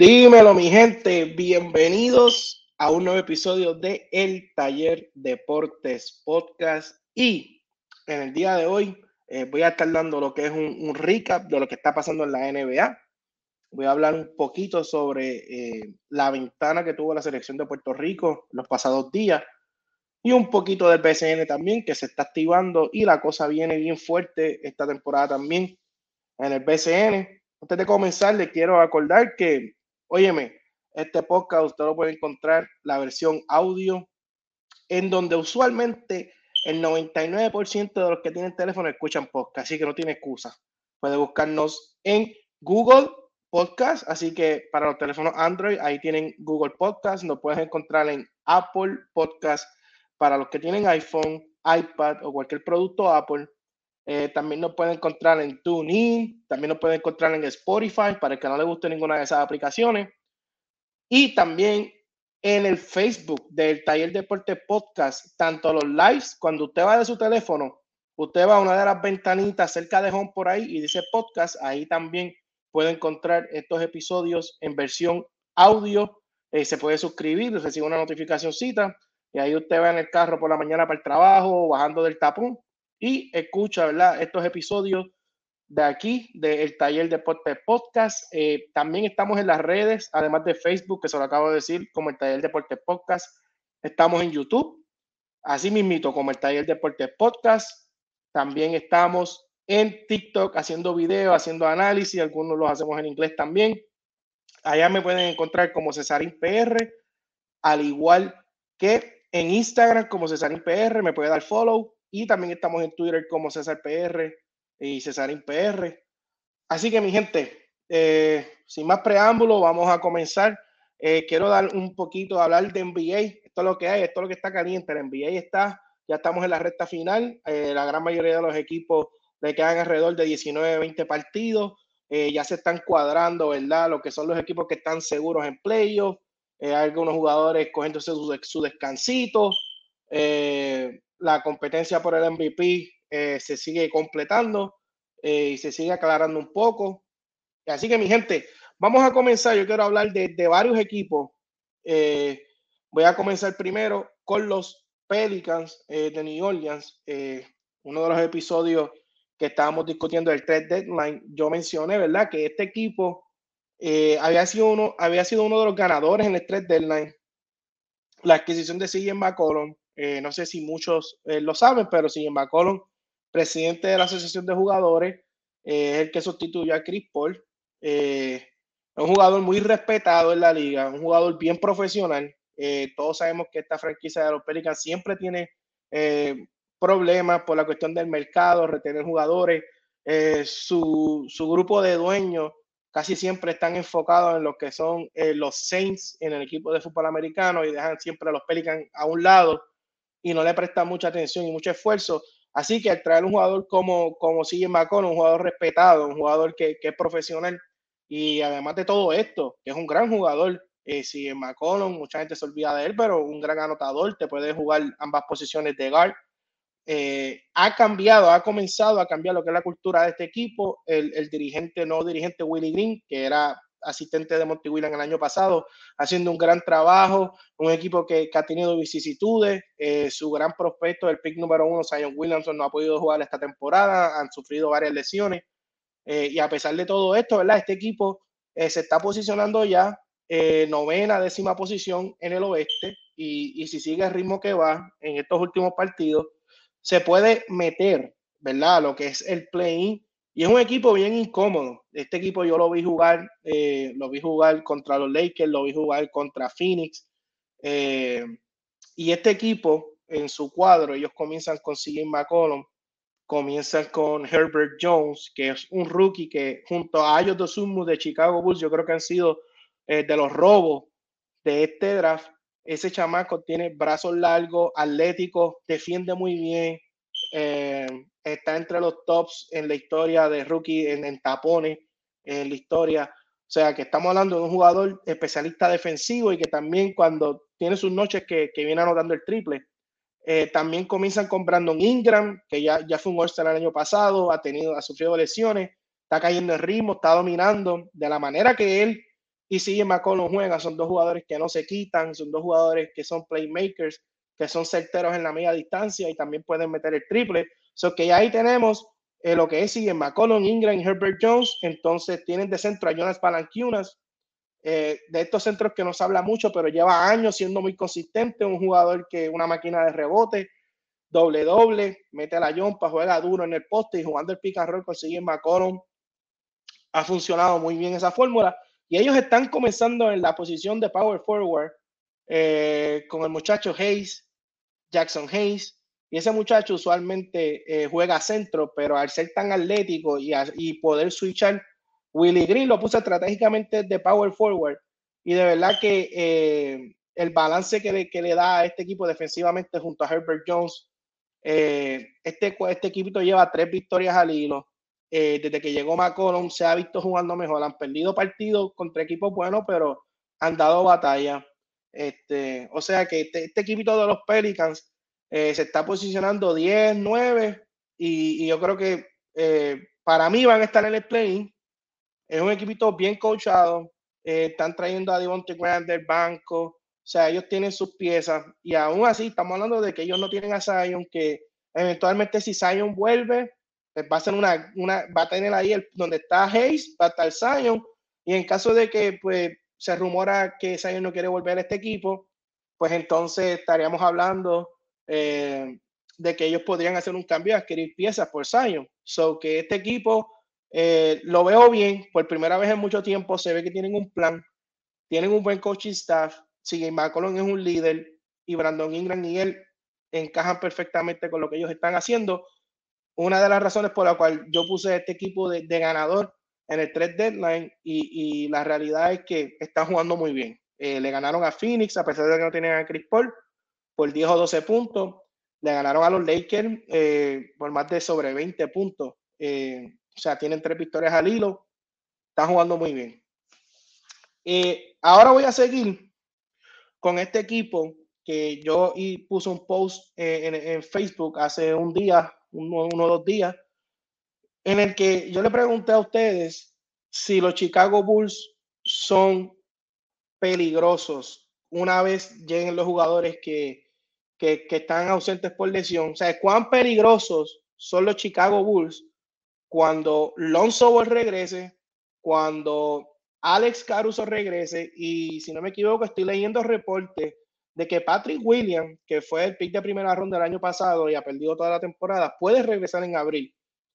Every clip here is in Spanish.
Dímelo, mi gente. Bienvenidos a un nuevo episodio de El Taller Deportes Podcast. Y en el día de hoy eh, voy a estar dando lo que es un, recap de lo que está pasando en la NBA. Voy a hablar un poquito sobre eh, la ventana que tuvo la selección de Puerto Rico los pasados días y un poquito del BCN también que se está activando y la cosa viene bien fuerte esta temporada también en el BCN. Antes de comenzar, les quiero acordar que Óyeme, este podcast usted lo puede encontrar la versión audio, en donde usualmente el 99% de los que tienen teléfono escuchan podcast, así que no tiene excusa. Puede buscarnos en Google Podcast, así que para los teléfonos Android, ahí tienen Google Podcast, nos puedes encontrar en Apple Podcast para los que tienen iPhone, iPad o cualquier producto Apple. Eh, también nos pueden encontrar en TuneIn, también nos pueden encontrar en Spotify para el que no le guste ninguna de esas aplicaciones. Y también en el Facebook del Taller Deporte Podcast, tanto los lives, cuando usted va de su teléfono, usted va a una de las ventanitas cerca de home por ahí y dice podcast, ahí también puede encontrar estos episodios en versión audio. Eh, se puede suscribir, recibe una notificación cita y ahí usted va en el carro por la mañana para el trabajo, bajando del tapón y escucha, ¿verdad? Estos episodios de aquí, del Taller Deporte Podcast. Eh, también estamos en las redes, además de Facebook, que se lo acabo de decir, como el Taller Deporte Podcast. Estamos en YouTube, así mismito como el Taller Deporte Podcast. También estamos en TikTok haciendo videos, haciendo análisis, algunos los hacemos en inglés también. Allá me pueden encontrar como Cesarín PR, al igual que en Instagram como Cesarín PR, me puede dar follow y también estamos en Twitter como César PR y Cesarín PR. Así que mi gente, eh, sin más preámbulo, vamos a comenzar. Eh, quiero dar un poquito, hablar de NBA. Esto es lo que hay, esto es lo que está caliente. El NBA está, ya estamos en la recta final. Eh, la gran mayoría de los equipos le quedan alrededor de 19, 20 partidos. ya se están cuadrando, ¿verdad? Lo que son los equipos que están seguros en playoffs. algunos jugadores cogiéndose su, su descansito la competencia por el MVP eh, se sigue completando eh, y se sigue aclarando un poco. Así que mi gente, vamos a comenzar. Yo quiero hablar de, varios equipos. Eh, voy a comenzar primero con los Pelicans de New Orleans. uno de los episodios que estábamos discutiendo del trade deadline, yo mencioné, ¿verdad? Que este equipo había, sido uno, había sido uno de los ganadores en el trade deadline. La adquisición de CJ McCollum eh, no sé si muchos eh, lo saben, pero sin McCollum, presidente de la Asociación de Jugadores, eh, es el que sustituyó a Chris Paul. un jugador muy respetado en la liga, un jugador bien profesional. todos sabemos que esta franquicia de los Pelicans siempre tiene problemas por la cuestión del mercado, retener jugadores. Su, su, grupo de dueños casi siempre están enfocados en lo que son los Saints en el equipo de fútbol americano y dejan siempre a los Pelicans a un lado y no le presta mucha atención y mucho esfuerzo. Así que al traer un jugador como, como CJ McCollum, un jugador respetado, un jugador que, que, es profesional y además de todo esto, que es un gran jugador, eh, CJ McCollum, mucha gente se olvida de él, pero un gran anotador, te puede jugar ambas posiciones de guard. Eh, ha cambiado, ha comenzado a cambiar lo que es la cultura de este equipo. El, el dirigente, no dirigente Willie Green, que era asistente de Monty Williams el año pasado, haciendo un gran trabajo, un equipo que, ha tenido vicisitudes, eh, su gran prospecto, el pick número uno, Zion Williamson, no ha podido jugar esta temporada, han sufrido varias lesiones, eh, y a pesar de todo esto, ¿verdad? Este equipo eh, se está posicionando ya novena, décima posición en el oeste, y, si sigue el ritmo que va en estos últimos partidos, se puede meter, ¿verdad? Lo que es el play-in y es un equipo bien incómodo. Este equipo yo lo vi jugar, eh, lo vi jugar contra los Lakers, lo vi jugar contra Phoenix. Eh, y este equipo, en su cuadro, ellos comienzan con CJ McCollum, comienzan con Herbert Jones, que es un rookie que junto a Ayos Dosumu de Chicago Bulls, yo creo que han sido eh, de los robos de este draft. Ese chamaco tiene brazos largos, atléticos, defiende muy bien, eh, está entre los tops en la historia de rookie en, tapones, en la historia. O sea, que estamos hablando de un jugador especialista defensivo y que también cuando tiene sus noches que, que viene anotando el triple. Eh, también comienzan con Brandon Ingram, que ya, ya fue un all el año pasado, ha tenido, ha sufrido lesiones, está cayendo en ritmo, está dominando de la manera que él y si McCollum juega, son dos jugadores que no se quitan, son dos jugadores que son playmakers, que son certeros en la media distancia y también pueden meter el triple. So que ahí tenemos eh, lo que es siguen McCollum, Ingram y Herbert Jones. Entonces tienen de centro a Jonas Palanquiunas, eh, de estos centros que no se habla mucho, pero lleva años siendo muy consistente, un jugador que una máquina de rebote, doble doble, mete la yompa, juega duro en el poste y jugando el pick and roll consigue McCollum. Ha funcionado muy bien esa fórmula y ellos están comenzando en la posición de power forward eh, con el muchacho Hayes, Jackson Hayes. Y ese muchacho usualmente eh, juega centro, pero al ser tan atlético y, poder switchar, Willie Green lo puso estratégicamente de power forward. Y de verdad que eh, el balance que le, da a este equipo defensivamente junto a Herbert Jones, este, este equipo lleva tres victorias al hilo. Eh, desde que llegó McCollum se ha visto jugando mejor. Han perdido partidos contra equipos buenos, pero han dado batalla. Este, o sea que este, este equipo de los Pelicans eh, se está posicionando 10, 9 y, yo creo que eh, para mí van a estar en el play. Es un equipito bien coachado. están trayendo a Devontae Grant del banco. O sea, ellos tienen sus piezas y aún así estamos hablando de que ellos no tienen a Zion, que eventualmente si Zion vuelve, pues, va a ser una, una, va a tener ahí el, donde está Hayes, va a estar Zion, y en caso de que pues se rumora que Zion no quiere volver a este equipo, pues entonces estaríamos hablando eh, de que ellos podrían hacer un cambio adquirir piezas por Zion. So que este equipo eh, lo veo bien, por primera vez en mucho tiempo se ve que tienen un plan, tienen un buen coaching staff, Sigue McCollum es un líder y Brandon Ingram y él encajan perfectamente con lo que ellos están haciendo una de las razones por la cual yo puse este equipo de, ganador en el 3 deadline y, la realidad es que están jugando muy bien. Eh, le ganaron a Phoenix a pesar de que no tenían a Chris Paul por 10 o 12 puntos. Le ganaron a los Lakers eh, por más de sobre 20 puntos. Eh, o sea, tienen tres victorias al hilo. Están jugando muy bien. ahora voy a seguir con este equipo que yo y puse un post en, en Facebook hace un día uno, o dos días, en el que yo le pregunté a ustedes si los Chicago Bulls son peligrosos una vez lleguen los jugadores que, que, están ausentes por lesión. O sea, cuán peligrosos son los Chicago Bulls cuando Lonzo Ball regrese, cuando Alex Caruso regrese y si no me equivoco estoy leyendo reportes de que Patrick Williams, que fue el pick de primera ronda del año pasado y ha perdido toda la temporada, puede regresar en abril.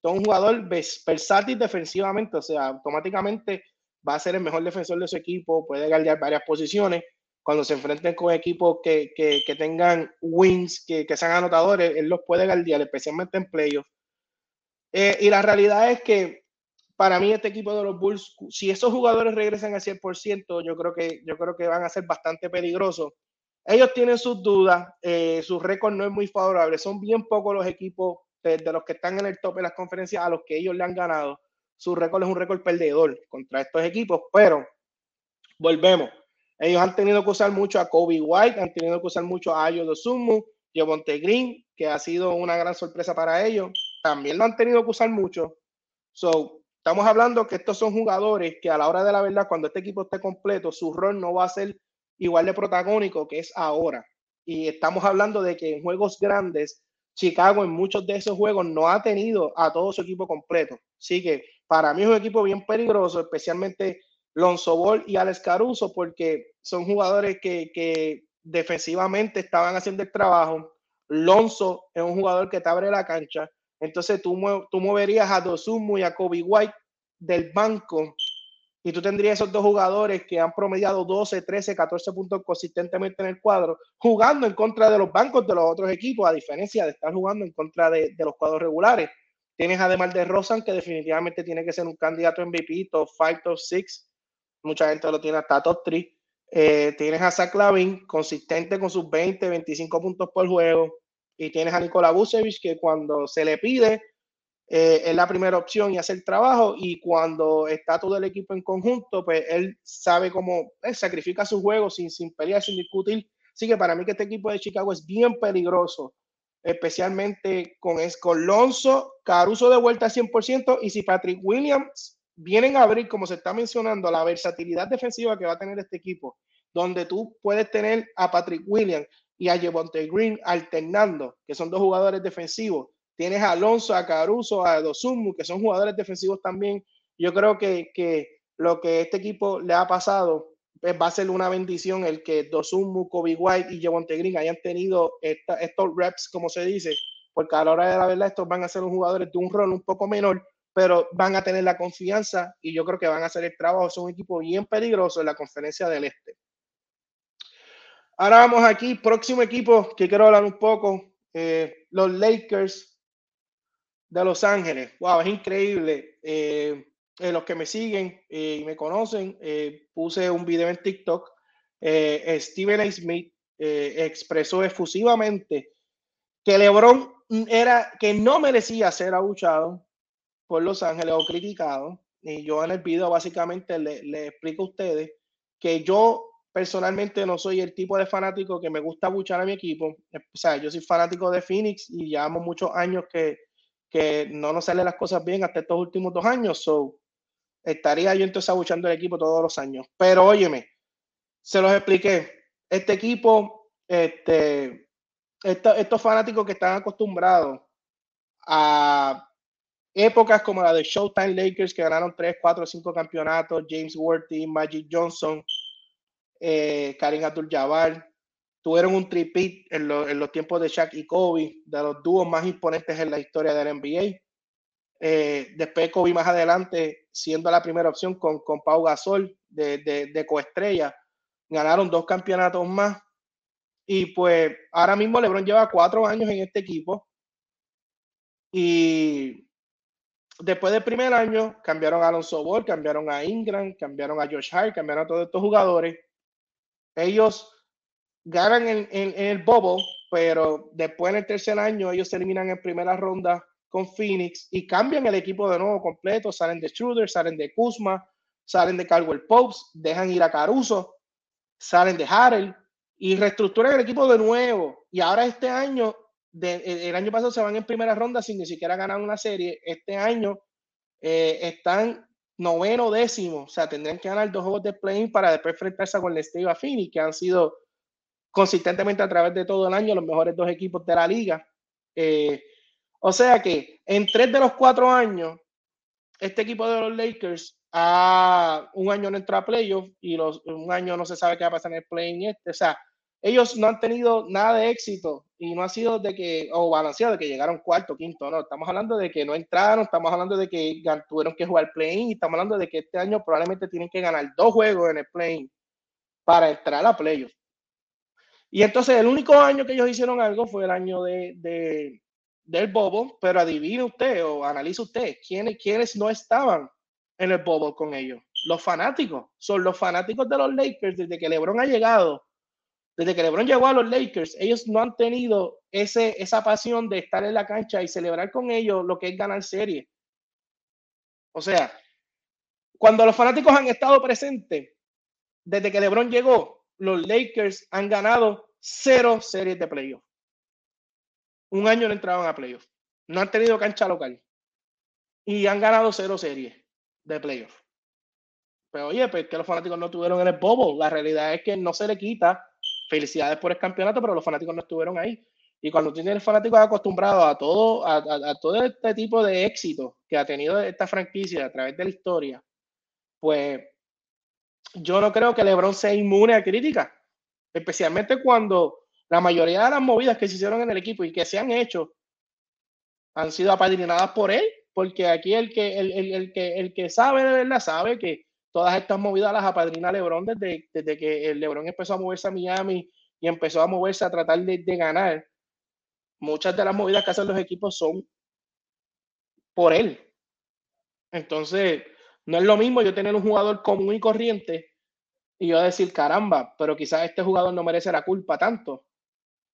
Es un jugador versátil defensivamente, o sea, automáticamente va a ser el mejor defensor de su equipo, puede guardar varias posiciones. Cuando se enfrenten con equipos que, que, que tengan wins, que, que, sean anotadores, él los puede guardar, especialmente en playoffs. Eh, y la realidad es que para mí este equipo de los Bulls, si esos jugadores regresan al 100%, yo creo que, yo creo que van a ser bastante peligrosos ellos tienen sus dudas, eh, su récord no es muy favorable, son bien pocos los equipos de, los que están en el top de las conferencias a los que ellos le han ganado. Su récord es un récord perdedor contra estos equipos, pero volvemos. Ellos han tenido que usar mucho a Kobe White, han tenido que usar mucho a Ayo Dosumu, Javonte Green, que ha sido una gran sorpresa para ellos. También lo han tenido que usar mucho. So, estamos hablando que estos son jugadores que a la hora de la verdad, cuando este equipo esté completo, su rol no va a ser igual de protagónico que es ahora. Y estamos hablando de que en juegos grandes, Chicago en muchos de esos juegos no ha tenido a todo su equipo completo. Así que para mí es un equipo bien peligroso, especialmente Lonzo Ball y Alex Caruso, porque son jugadores que, que defensivamente estaban haciendo el trabajo. Lonzo es un jugador que te abre la cancha. Entonces tú, tú moverías a Dosumu y a Kobe White del banco y tú tendrías esos dos jugadores que han promediado 12, 13, 14 puntos consistentemente en el cuadro, jugando en contra de los bancos de los otros equipos, a diferencia de estar jugando en contra de, los cuadros regulares. Tienes además de Rosan, que definitivamente tiene que ser un candidato MVP, top 5, top 6. Mucha gente lo tiene hasta top 3. Eh, tienes a Zach Lavin, consistente con sus 20, 25 puntos por juego. Y tienes a Nikola Vucevic, que cuando se le pide, eh, es la primera opción y hace el trabajo y cuando está todo el equipo en conjunto, pues él sabe cómo sacrifica su juego sin, sin pelear, sin discutir. Así que para mí que este equipo de Chicago es bien peligroso, especialmente con, con Lonzo, Caruso de vuelta al 100% y si Patrick Williams vienen a abrir, como se está mencionando, la versatilidad defensiva que va a tener este equipo, donde tú puedes tener a Patrick Williams y a Javonte Green alternando, que son dos jugadores defensivos. Tienes a Alonso, a Caruso, a Dosumu, que son jugadores defensivos también. Yo creo que, lo que este equipo le ha pasado pues, va a ser una bendición el que Dosumu, Kobe White y Javonte Green hayan tenido estos reps, como se dice, porque a la hora de la verdad estos van a ser los jugadores de un rol un poco menor, pero van a tener la confianza y yo creo que van a hacer el trabajo. Son un equipo bien peligroso en la conferencia del Este. Ahora vamos aquí, próximo equipo que quiero hablar un poco, eh, los Lakers de Los Ángeles. Wow, es increíble. Eh, eh, los que me siguen y me conocen, puse un video en TikTok. Steven A. Smith expresó efusivamente que LeBron era que no merecía ser abuchado por Los Ángeles o criticado. Y yo en el video básicamente le, le explico a ustedes que yo personalmente no soy el tipo de fanático que me gusta buchar a mi equipo. O sea, yo soy fanático de Phoenix y llevamos muchos años que, que no nos salen las cosas bien hasta estos últimos dos años. So, estaría yo entonces abuchando el equipo todos los años. Pero óyeme, se los expliqué. Este equipo, este, estos fanáticos que están acostumbrados a épocas como la de Showtime Lakers que ganaron 3, 4, 5 campeonatos, James Worthy, Magic Johnson, eh, Karim Abdul-Jabbar, tuvieron un tripit en, los tiempos de Shaq y Kobe, de los dúos más imponentes en la historia del NBA. Eh, después Kobe más adelante, siendo la primera opción con, con Pau Gasol de, de, de coestrella, ganaron dos campeonatos más. Y pues ahora mismo LeBron lleva cuatro años en este equipo. Y después del primer año cambiaron a Alonso Ball, cambiaron a Ingram, cambiaron a Josh Hart, cambiaron a todos estos jugadores ellos ganan en, el bobo, pero después en el tercer año ellos se eliminan en primera ronda con Phoenix y cambian el equipo de nuevo completo, salen de Schroeder, salen de Kuzma, salen de Caldwell Popes, dejan ir a Caruso, salen de Harrell y reestructuran el equipo de nuevo. Y ahora este año, el año pasado se van en primera ronda sin ni siquiera ganar una serie. Este año eh, están noveno, décimo. O sea, tendrían que ganar dos juegos de play para después enfrentarse con el Steve Affini, que han sido consistentemente a través de todo el año los mejores dos equipos de la liga. Eh, o sea que en tres de los cuatro años, este equipo de los Lakers a un año no entra a playoff y los, un año no se sabe qué va a pasar en el play este. O sea, ellos no han tenido nada de éxito y no ha sido de que, o balanceado, de que llegaron cuarto, quinto, no, estamos hablando de que no entraron, estamos hablando de que tuvieron que jugar play-in, estamos hablando de que este año probablemente tienen que ganar dos juegos en el play-in para entrar a playoff. Y entonces el único año que ellos hicieron algo fue el año de, de del Bobo, pero adivine usted o analice usted quiénes, quiénes no estaban en el Bobo con ellos. Los fanáticos, son los fanáticos de los Lakers desde que LeBron ha llegado desde que LeBron llegó a los Lakers, ellos no han tenido ese, esa pasión de estar en la cancha y celebrar con ellos lo que es ganar serie. O sea, cuando los fanáticos han estado presentes, desde que LeBron llegó, los Lakers han ganado cero series de playoff. Un año no entraban a playoff. No han tenido cancha local. Y han ganado cero series de playoff. Pero oye, pues que los fanáticos no tuvieron en el bobo. La realidad es que no se le quita felicidades por el campeonato, pero los fanáticos no estuvieron ahí. Y cuando tienes fanáticos acostumbrados a todo, a, a, todo este tipo de éxito que ha tenido esta franquicia a través de la historia, pues yo no creo que LeBron sea inmune a críticas, especialmente cuando la mayoría de las movidas que se hicieron en el equipo y que se han hecho han sido apadrinadas por él, porque aquí el que, el, el, el que, el que sabe de verdad sabe que todas estas movidas las apadrina LeBron desde, desde que el LeBron empezó a moverse a Miami y empezó a moverse a tratar de, ganar. Muchas de las movidas que hacen los equipos son por él. Entonces, no es lo mismo yo tener un jugador común y corriente y yo decir, caramba, pero quizás este jugador no merece la culpa tanto.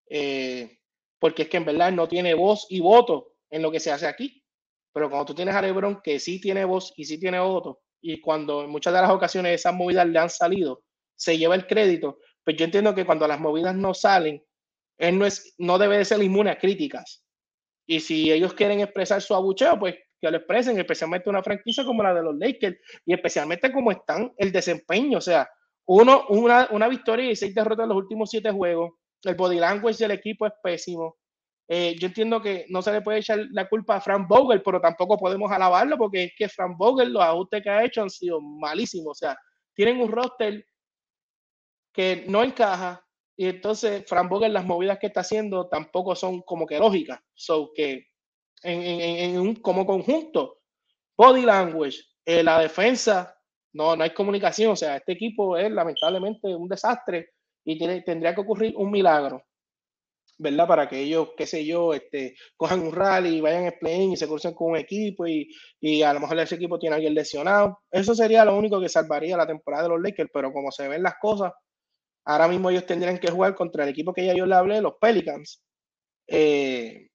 Eh, porque es que en verdad no tiene voz y voto en lo que se hace aquí. Pero cuando tú tienes a LeBron que sí tiene voz y sí tiene voto, y cuando en muchas de las ocasiones esas movidas le han salido, se lleva el crédito, pues yo entiendo que cuando las movidas no salen, él no, es, no debe de ser inmune a críticas. Y si ellos quieren expresar su abucheo, pues que lo expresen, especialmente una franquicia como la de los Lakers y especialmente como están el desempeño. O sea, uno, una, una victoria y seis derrotas en los últimos siete juegos. El body language del equipo es pésimo. Eh, yo entiendo que no se le puede echar la culpa a Frank Vogel, pero tampoco podemos alabarlo porque es que Frank Vogel, los ajustes que ha hecho han sido malísimos. O sea, tienen un roster que no encaja y entonces Frank Vogel las movidas que está haciendo tampoco son como que lógicas. So que en, un como conjunto, body language, eh, la defensa, no, no hay comunicación. O sea, este equipo es lamentablemente un desastre y tiene, tendría que ocurrir un milagro ¿verdad? Para que ellos, qué sé yo, este, cojan un rally, vayan a play y se crucen con un equipo y, y, a lo mejor ese equipo tiene a alguien lesionado. Eso sería lo único que salvaría la temporada de los Lakers, pero como se ven las cosas, ahora mismo ellos tendrían que jugar contra el equipo que ya yo le hablé, los Pelicans. Eh,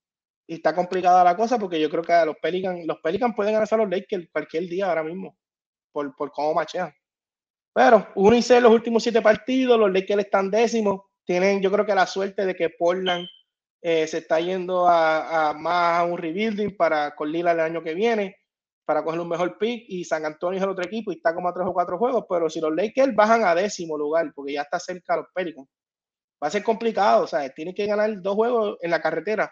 y está complicada la cosa porque yo creo que los Pelicans, los Pelicans pueden ganar a los Lakers cualquier día ahora mismo, por, por cómo machean. Pero uno y seis los últimos siete partidos, los Lakers están décimos tienen, yo creo que la suerte de que Portland eh, se está yendo a, más a un rebuilding para con Lila el año que viene, para coger un mejor pick, y San Antonio es el otro equipo y está como a tres o cuatro juegos, pero si los Lakers bajan a décimo lugar, porque ya está cerca los Pelicans, va a ser complicado, o sea, tienen que ganar dos juegos en la carretera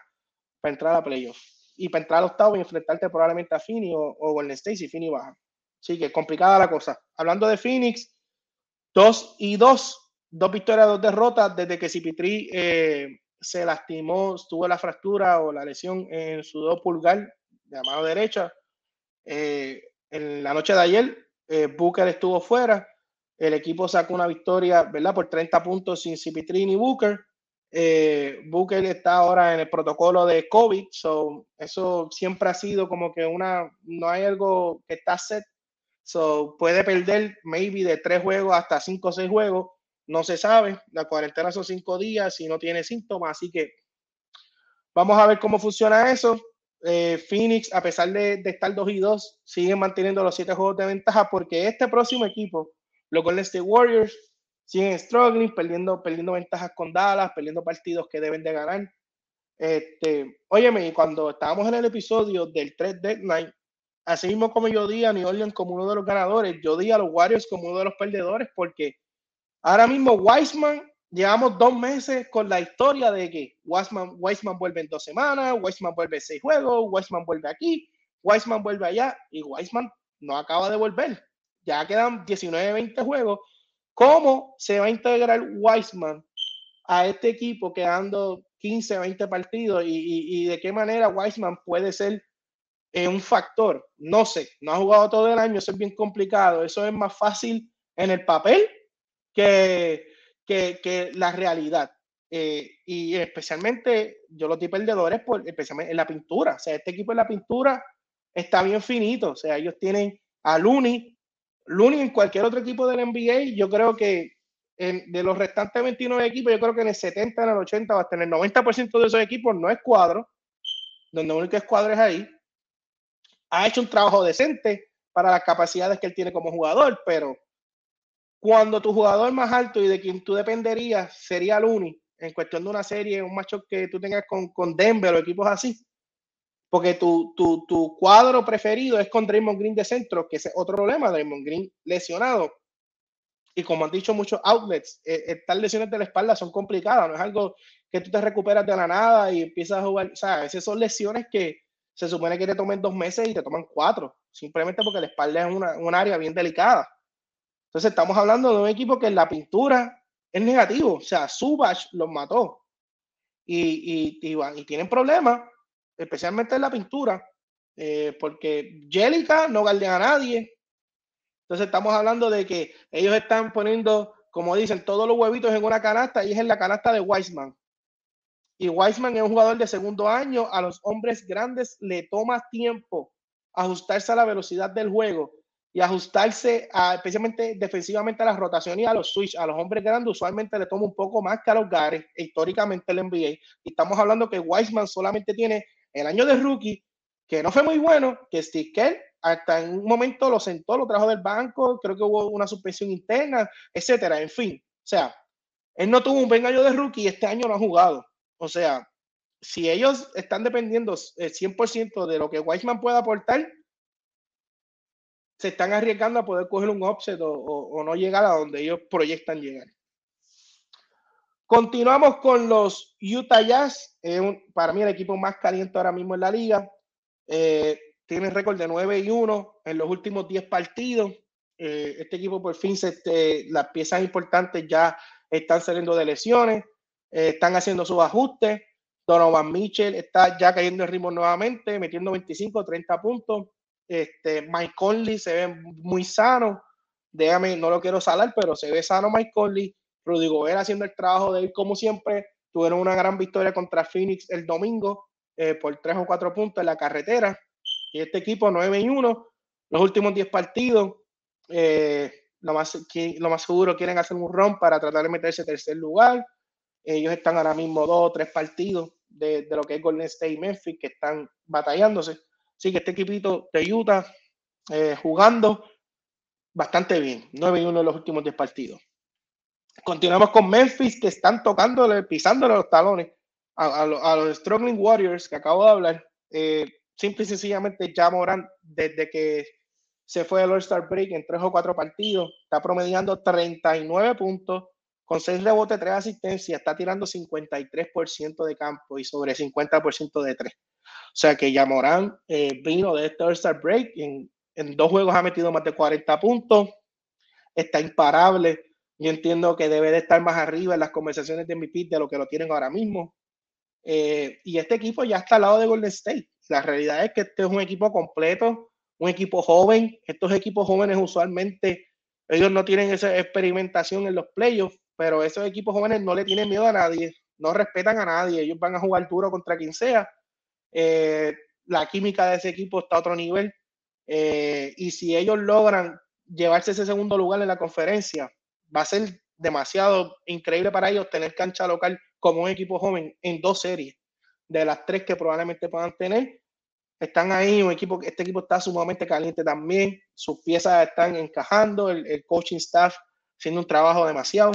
para entrar a playoff. Y para entrar al octavo y enfrentarte probablemente a Phoenix o, o Golden State si Phoenix baja. Así que complicada la cosa. Hablando de Phoenix, dos y dos dos victorias, dos derrotas desde que Cipitri eh, se lastimó, tuvo la fractura o la lesión en su dedo pulgar de la mano derecha. Eh, en la noche de ayer, eh, Booker estuvo fuera. El equipo sacó una victoria, ¿verdad? Por 30 puntos sin Cipitri ni Booker. Booker está ahora en el protocolo de COVID, so, eso siempre ha sido como que una, no hay algo que está set, so, puede perder maybe de tres juegos hasta cinco o seis juegos no se sabe. La cuarentena son cinco días y no tiene síntomas, así que vamos a ver cómo funciona eso. Eh, Phoenix, a pesar de, estar 2 y 2, siguen manteniendo los siete juegos de ventaja porque este próximo equipo, los Golden State Warriors, siguen struggling, perdiendo, perdiendo ventajas con Dallas, perdiendo partidos que deben de ganar. Este, óyeme, cuando estábamos en el episodio del 3 Deadline, así mismo como yo di a New Orleans como uno de los ganadores, yo di a los Warriors como uno de los perdedores porque Ahora mismo Weisman, llevamos dos meses con la historia de que Weisman, Weisman vuelve en dos semanas, Weisman vuelve en seis juegos, Weisman vuelve aquí, Weisman vuelve allá y Weisman no acaba de volver. Ya quedan 19, 20 juegos. ¿Cómo se va a integrar Weisman a este equipo quedando 15, 20 partidos y, de qué manera Weisman puede ser eh, un factor? No sé, no ha jugado todo el año, eso es bien complicado. Eso es más fácil en el papel que, que, la realidad. Eh, y especialmente yo los di perdedores por, especialmente en la pintura. O sea, este equipo en la pintura está bien finito. O sea, ellos tienen a Looney. Looney en cualquier otro equipo del NBA, yo creo que de los restantes 29 equipos, yo creo que en el 70, en el 80, hasta en el 90% de esos equipos no es cuadro, donde el único es cuadro es ahí. Ha hecho un trabajo decente para las capacidades que él tiene como jugador, pero cuando tu jugador más alto y de quien tú dependerías sería Looney, en cuestión de una serie, un macho que tú tengas con, con Denver o equipos así, porque tu, tu, tu, cuadro preferido es con Draymond Green de centro, que es otro problema, Draymond Green lesionado. Y como han dicho muchos outlets, eh, estas lesiones de la espalda son complicadas, no es algo que tú te recuperas de la nada y empiezas a jugar, o sea, a veces son lesiones que se supone que te tomen dos meses y te toman cuatro, simplemente porque la espalda es una, un área bien delicada. Entonces estamos hablando de un equipo que en la pintura es negativo. O sea, Subach los mató. Y, y, y, tienen problemas, especialmente en la pintura, eh, porque Jellica no guardia a nadie. Entonces estamos hablando de que ellos están poniendo, como dicen, todos los huevitos en una canasta y es en la canasta de Weisman. Y Weisman es un jugador de segundo año. A los hombres grandes le toma tiempo ajustarse a la velocidad del juego y ajustarse a, especialmente defensivamente a las rotaciones y a los switch. A los hombres grandes usualmente le toma un poco más que a los Gares, históricamente el NBA. Y estamos hablando que Wiseman solamente tiene el año de rookie, que no fue muy bueno, que Steve hasta en un momento lo sentó, lo trajo del banco, creo que hubo una suspensión interna, etcétera, en fin. O sea, él no tuvo un buen año de rookie y este año no ha jugado. O sea, si ellos están dependiendo 100% eh, de lo que Weissman pueda aportar, se están arriesgando a poder coger un offset o, no llegar a donde ellos proyectan llegar. Continuamos con los Utah Jazz, para mí el equipo más caliente ahora mismo en la liga. Eh, tiene récord de 9 y 1 en los últimos 10 partidos. Eh, este equipo por fin, se, este, las piezas importantes ya están saliendo de lesiones, eh, están haciendo sus ajustes. Donovan Mitchell está ya cayendo en ritmo nuevamente, metiendo 25, 30 puntos. Este, Mike Conley se ve muy sano. Déjame, no lo quiero salar, pero se ve sano Mike Conley. Rudy Gobert haciendo el trabajo de él como siempre. Tuvieron una gran victoria contra Phoenix el domingo eh, por 3 o 4 puntos en la carretera. Y este equipo 9 y 1, los últimos 10 partidos, eh, lo, más, seguro quieren hacer un run para tratar de meterse en tercer lugar. Ellos están ahora mismo dos o tres partidos de, de, lo que es Golden State y Memphis que están batallándose. Así que este equipito de Utah eh, jugando bastante bien. 9 y 1 en los últimos 10 partidos. Continuamos con Memphis que están tocándole, pisándole los talones a, los Struggling Warriors que acabo de hablar. Eh, simple y sencillamente ya Morán, desde que se fue el All-Star Break en tres o cuatro partidos, está promediando 39 puntos, con 6 rebotes, 3 asistencias, está tirando 53% de campo y sobre 50% de 3. O sea que ya Morán eh, vino de este All-Star Break, en, en dos juegos ha metido más de 40 puntos, está imparable. Yo entiendo que debe de estar más arriba en las conversaciones de MVP de lo que lo tienen ahora mismo. Eh, y este equipo ya está al lado de Golden State. La realidad es que este es un equipo completo, un equipo joven. Estos equipos jóvenes usualmente, ellos no tienen esa experimentación en los playoffs, pero esos equipos jóvenes no le tienen miedo a nadie, no respetan a nadie. Ellos van a jugar duro contra quien sea. Eh, la química de ese equipo está a otro nivel. Eh, y si ellos logran llevarse ese segundo lugar en la conferencia, va a ser demasiado increíble para ellos tener cancha local como un equipo joven en dos series de las tres que probablemente puedan tener. Están ahí, un equipo, este equipo está sumamente caliente también, sus piezas están encajando, el, coaching staff haciendo un trabajo demasiado.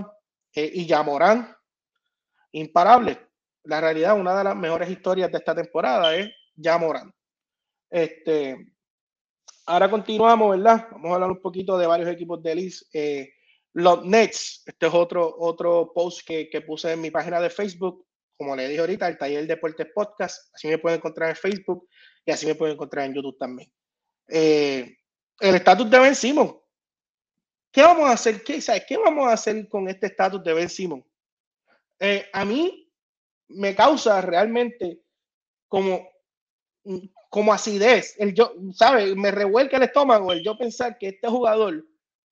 Eh, y Yamorán, imparable. La realidad, una de las mejores historias de esta temporada es Yamorán. Este, ahora continuamos, ¿verdad? Vamos a hablar un poquito de varios equipos de Liz. Eh, los Nets, este es otro, otro post que, que, puse en mi página de Facebook. Como le dije ahorita, el Taller Deportes Podcast. Así me pueden encontrar en Facebook y así me pueden encontrar en YouTube también. Eh, el estatus de Ben Simon. ¿Qué vamos a hacer? ¿Qué, ¿sabes? ¿Qué vamos a hacer con este estatus de Ben Simon? Eh, a mí me causa realmente como, como acidez. El yo, ¿sabe? Me revuelca el estómago el yo pensar que este jugador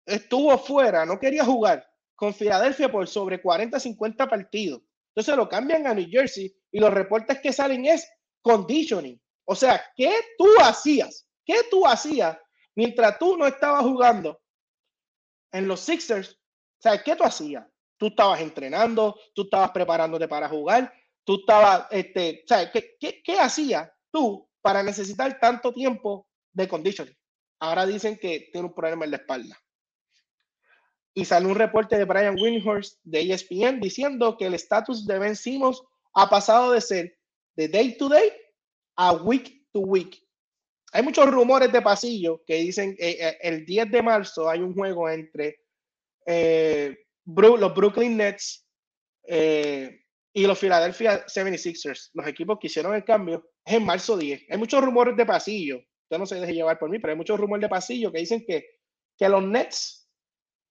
estuvo fuera, no quería jugar con Filadelfia por sobre 40, 50 partidos. Entonces lo cambian a New Jersey y los reportes que salen es conditioning. O sea, ¿qué tú hacías? ¿Qué tú hacías mientras tú no estabas jugando en los Sixers? O sea, ¿qué tú hacías? Tú estabas entrenando, tú estabas preparándote para jugar, tú estabas, este, o sea, ¿qué, qué, qué hacías tú para necesitar tanto tiempo de conditioning? Ahora dicen que tiene un problema en la espalda y sale un reporte de Brian Windhorst de ESPN diciendo que el estatus de Ben Simmons ha pasado de ser de day to day a week to week. Hay muchos rumores de pasillo que dicen que eh, el 10 de marzo hay un juego entre eh, los Brooklyn Nets eh, y los Philadelphia 76ers. Los equipos que hicieron el cambio es en marzo 10. Hay muchos rumores de pasillo. Usted no se deje llevar por mí, pero hay muchos rumores de pasillo que dicen que, que los Nets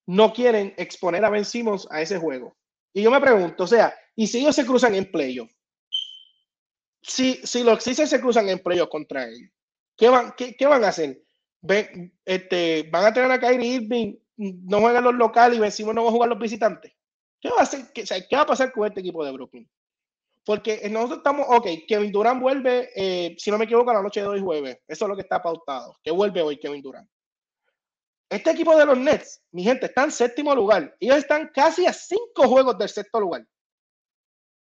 no quieren exponer a Ben a ese juego. Y yo me pregunto, o sea, ¿y si ellos se cruzan en playoff? Si, si los Sixers se cruzan en playoff contra ellos, ¿qué van, qué, van a hacer? este, ¿Van a tener a Kyrie Irving, no juegan los locales y Ben no va a jugar los visitantes? ¿Qué va a, hacer? ¿Qué, ¿Qué va a pasar con este equipo de Brooklyn? Porque nosotros estamos, ok, Kevin Durant vuelve, eh, si no me equivoco, a la noche de hoy jueves. Eso es lo que está pautado, que vuelve hoy Kevin Durant. Este equipo de los Nets, mi gente, está en séptimo lugar. Ellos están casi a cinco juegos del sexto lugar.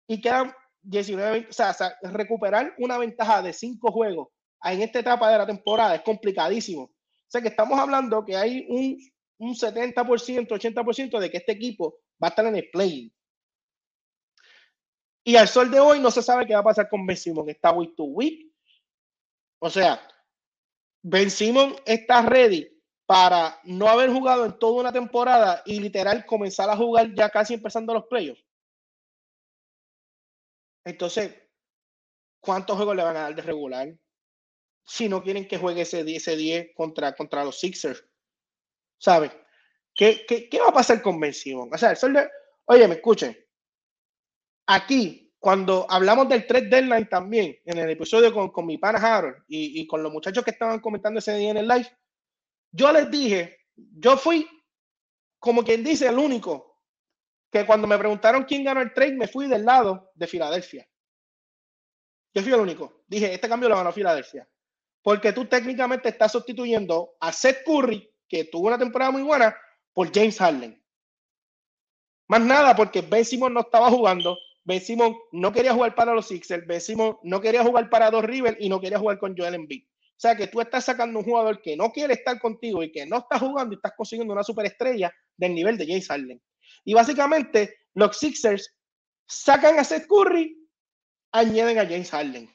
Y quedan 19, o sea, recuperar una ventaja de cinco juegos en esta etapa de la temporada es complicadísimo. O sea que estamos hablando que hay un, un 70%, 80% de que este equipo va a estar en el play. Y al sol de hoy no se sabe qué va a pasar con Ben Simon. Está week to week. O sea, Ben Simon está ready para no haber jugado en toda una temporada y literal comenzar a jugar ya casi empezando los playoffs. Entonces, ¿cuántos juegos le van a dar de regular? Si no quieren que juegue ese 10, ese 10 contra, contra los Sixers. ¿Saben? ¿Qué, qué, qué va a pasar con Ben Simon? O sea, el de... Oye, me escuchen. Aquí, cuando hablamos del 3 deadline también, en el episodio con, con mi pana Harold y, y, con los muchachos que estaban comentando ese día en el live, yo les dije, yo fui como quien dice el único que cuando me preguntaron quién ganó el trade, me fui del lado de Filadelfia. Yo fui el único. Dije, este cambio lo ganó Filadelfia. Porque tú técnicamente estás sustituyendo a Seth Curry, que tuvo una temporada muy buena, por James Harden. Más nada, porque Ben Simon no estaba jugando. Ben Simon no quería jugar para los Sixers. Ben Simon no quería jugar para dos River y no quería jugar con Joel Embiid. O sea que tú estás sacando un jugador que no quiere estar contigo y que no está jugando y estás consiguiendo una superestrella del nivel de James Harden. Y básicamente los Sixers sacan a Seth Curry, añaden a James Harden.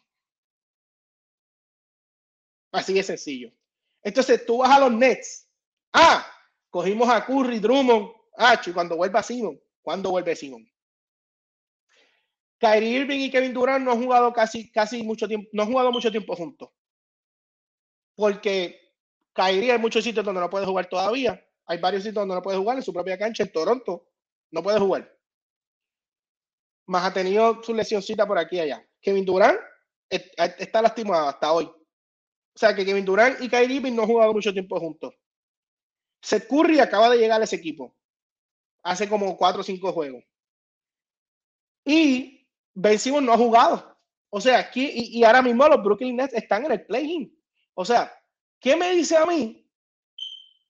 Así de sencillo. Entonces tú vas a los Nets. Ah, cogimos a Curry, Drummond. Ah, y cuando vuelva Simon. ¿Cuándo vuelve Simon? Kyrie Irving y Kevin Durant no han jugado casi, casi mucho tiempo, no han jugado mucho tiempo juntos. Porque Kyrie hay muchos sitios donde no puede jugar todavía. Hay varios sitios donde no puede jugar en su propia cancha, en Toronto. No puede jugar. Más ha tenido su lesioncita por aquí y allá. Kevin Durant está lastimado hasta hoy. O sea que Kevin Durant y Kyrie Irving no han jugado mucho tiempo juntos. Seth Curry acaba de llegar a ese equipo. Hace como cuatro o cinco juegos. Y Ben Simmons no ha jugado. O sea, aquí y, y ahora mismo los Brooklyn Nets están en el play-in. O sea, ¿qué me dice a mí?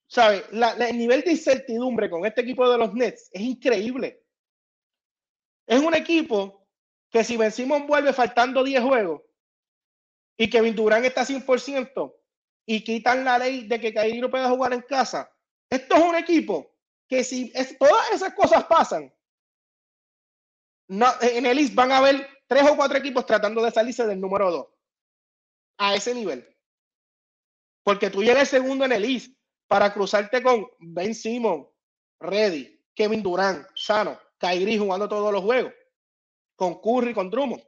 ¿Sabe? La, la, el nivel de incertidumbre con este equipo de los Nets es increíble. Es un equipo que si Ben Simmons vuelve faltando 10 juegos y Kevin Durant está 100% y quitan la ley de que Kyrie no pueda jugar en casa, esto es un equipo que si todas esas cosas pasan, en el East van a haber tres o cuatro equipos tratando de salirse del número dos. A ese nivel. Porque tú llegas segundo en el East para cruzarte con Ben Simon, Reddy, Kevin Durant, Sano, Kyrie jugando todos los juegos, con Curry, con Drummond.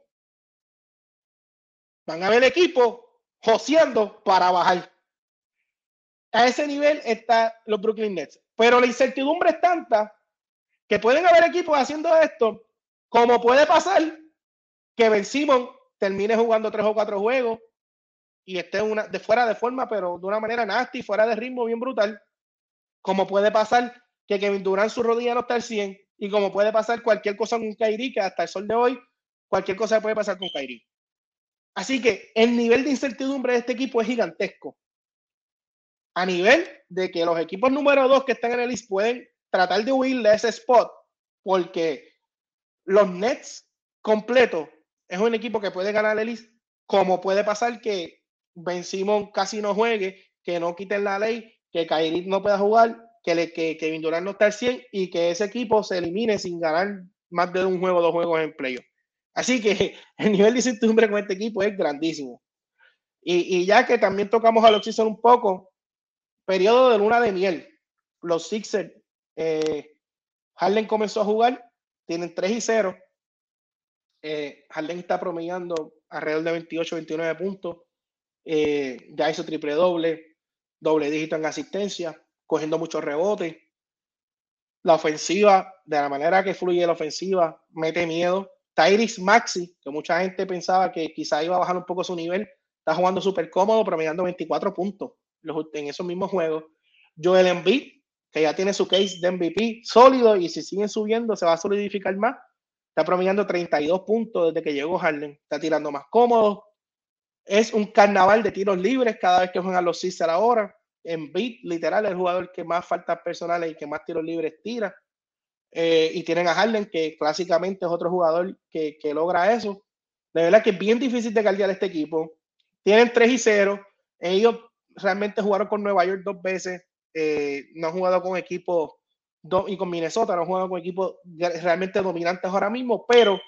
Van a ver equipos joseando para bajar. A ese nivel están los Brooklyn Nets. Pero la incertidumbre es tanta que pueden haber equipos haciendo esto, como puede pasar que Ben Simon termine jugando tres o cuatro juegos y esté una, de fuera de forma, pero de una manera nasty, fuera de ritmo, bien brutal. Como puede pasar que Kevin Durant su rodilla no está al 100 y como puede pasar cualquier cosa con Kyrie, que hasta el sol de hoy, cualquier cosa puede pasar con Kyrie. Así que el nivel de incertidumbre de este equipo es gigantesco. A nivel de que los equipos número dos que están en el East pueden tratar de huirle a ese spot, porque los Nets completo es un equipo que puede ganar el East, como puede pasar que Ben Simon casi no juegue, que no quiten la ley, que Kyrie no pueda jugar, que, le, que Durant no está al 100 y que ese equipo se elimine sin ganar más de un juego dos juegos en playoff. Así que el nivel de incertidumbre con este equipo es grandísimo. Y, y ya que también tocamos a los Sixers un poco, periodo de luna de miel. Los Sixers, eh, Harden comenzó a jugar, tienen 3 y 0. Eh, está promediando alrededor de 28, 29 puntos. Eh, ya hizo triple doble, doble dígito en asistencia, cogiendo muchos rebotes. La ofensiva, de la manera que fluye la ofensiva, mete miedo. Tyrese Maxi, que mucha gente pensaba que quizá iba a bajar un poco su nivel, está jugando súper cómodo, promediando 24 puntos en esos mismos juegos. Joel Embiid, que ya tiene su case de MVP sólido y si siguen subiendo se va a solidificar más. Está promediando 32 puntos desde que llegó Harden. Está tirando más cómodo. Es un carnaval de tiros libres cada vez que juegan los Sixers ahora. Embiid, literal, es el jugador que más faltas personales y que más tiros libres tira. Eh, y tienen a Harden, que clásicamente es otro jugador que, que, logra eso. De verdad que es bien difícil de caldear este equipo. Tienen 3 y 0. Ellos realmente jugaron con Nueva York dos veces. Eh, no han jugado con equipos y con Minnesota, no han jugado con equipos realmente dominantes ahora mismo, pero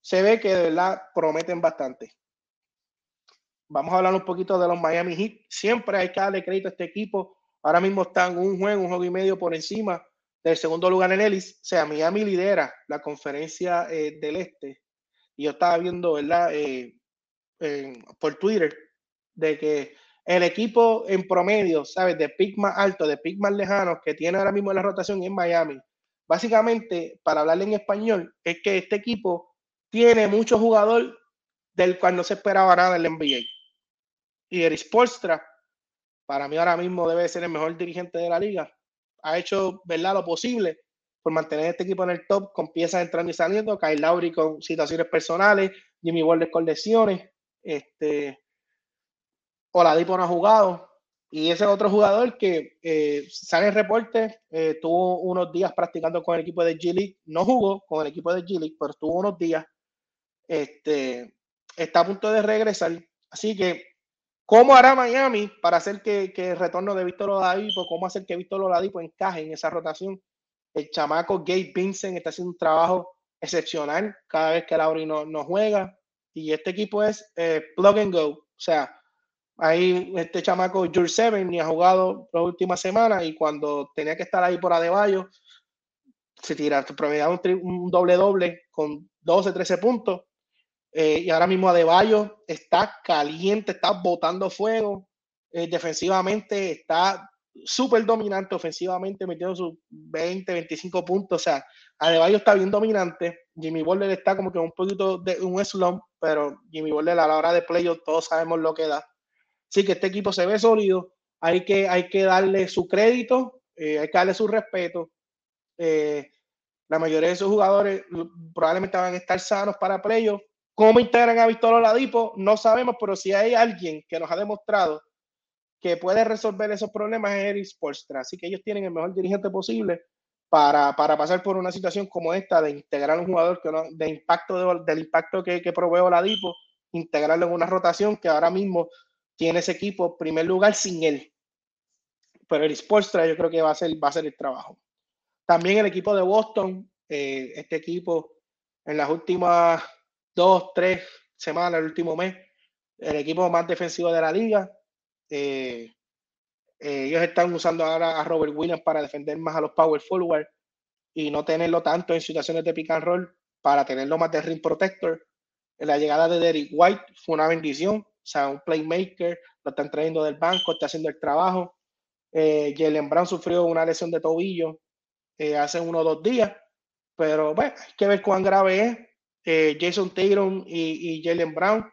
se ve que de verdad prometen bastante. Vamos a hablar un poquito de los Miami Heat. Siempre hay que darle crédito a este equipo. Ahora mismo están un juego, un juego y medio por encima del segundo lugar en Ellis. O sea, Miami lidera la conferencia eh, del Este. Y yo estaba viendo, ¿verdad? Eh, por Twitter, de que el equipo en promedio, ¿sabes? De pick más alto, de pick más lejanos que tiene ahora mismo la rotación en Miami. Básicamente, para hablarle en español, es que este equipo tiene mucho jugador del cual no se esperaba nada en la NBA. Y Eris Polstra, para mí ahora mismo debe ser el mejor dirigente de la liga. Ha hecho, ¿verdad?, lo posible por mantener este equipo en el top con piezas entrando y saliendo. Kyle Lowry con situaciones personales, Jimmy Wallace con lesiones. Este, Oladipo no ha jugado. Y ese otro jugador que eh, sale en reporte, eh, tuvo unos días practicando con el equipo de G League. No jugó con el equipo de G League, pero tuvo unos días. Este, está a punto de regresar. Así que, ¿cómo hará Miami para hacer que, el retorno de Víctor Oladipo, cómo hacer que Víctor Oladipo encaje en esa rotación? El chamaco Gabe Vincent está haciendo un trabajo excepcional cada vez que Lauri no, no juega. Y este equipo es eh, plug and go. O sea, Ahí este chamaco George Seven ni ha jugado la última semana y cuando tenía que estar ahí por Adebayo, se tira, promediaba un, doble doble con 12, 13 puntos. Eh, y ahora mismo Adebayo está caliente, está botando fuego. Eh, defensivamente está súper dominante, ofensivamente metiendo sus 20, 25 puntos. O sea, Adebayo está bien dominante. Jimmy Butler está como que un poquito de un slump, pero Jimmy Butler a la hora de playoff todos sabemos lo que da. Sí que este equipo se ve sólido, hay que, hay que darle su crédito, eh, hay que darle su respeto. Eh, la mayoría de esos jugadores probablemente van a estar sanos para playoffs. ¿Cómo integran a Víctor Oladipo? No sabemos, pero si hay alguien que nos ha demostrado que puede resolver esos problemas es Eric Sportstra. Así que ellos tienen el mejor dirigente posible para, pasar por una situación como esta de integrar a un jugador que de impacto del impacto que, que provee Oladipo, integrarlo en una rotación que ahora mismo tiene ese equipo primer lugar sin él. Pero el Sportstra yo creo que va a ser, va a ser el trabajo. También el equipo de Boston, eh, este equipo en las últimas dos, tres semanas, el último mes, el equipo más defensivo de la liga. Eh, eh, ellos están usando ahora a Robert Williams para defender más a los power forward y no tenerlo tanto en situaciones de pick and roll para tenerlo más de ring protector. La llegada de Derek White fue una bendición o sea, un playmaker, lo están trayendo del banco, está haciendo el trabajo. Eh, Jalen Brown sufrió una lesión de tobillo eh, hace uno o dos días, pero bueno, hay que ver cuán grave es. Eh, Jason Taylor y, Jalen Brown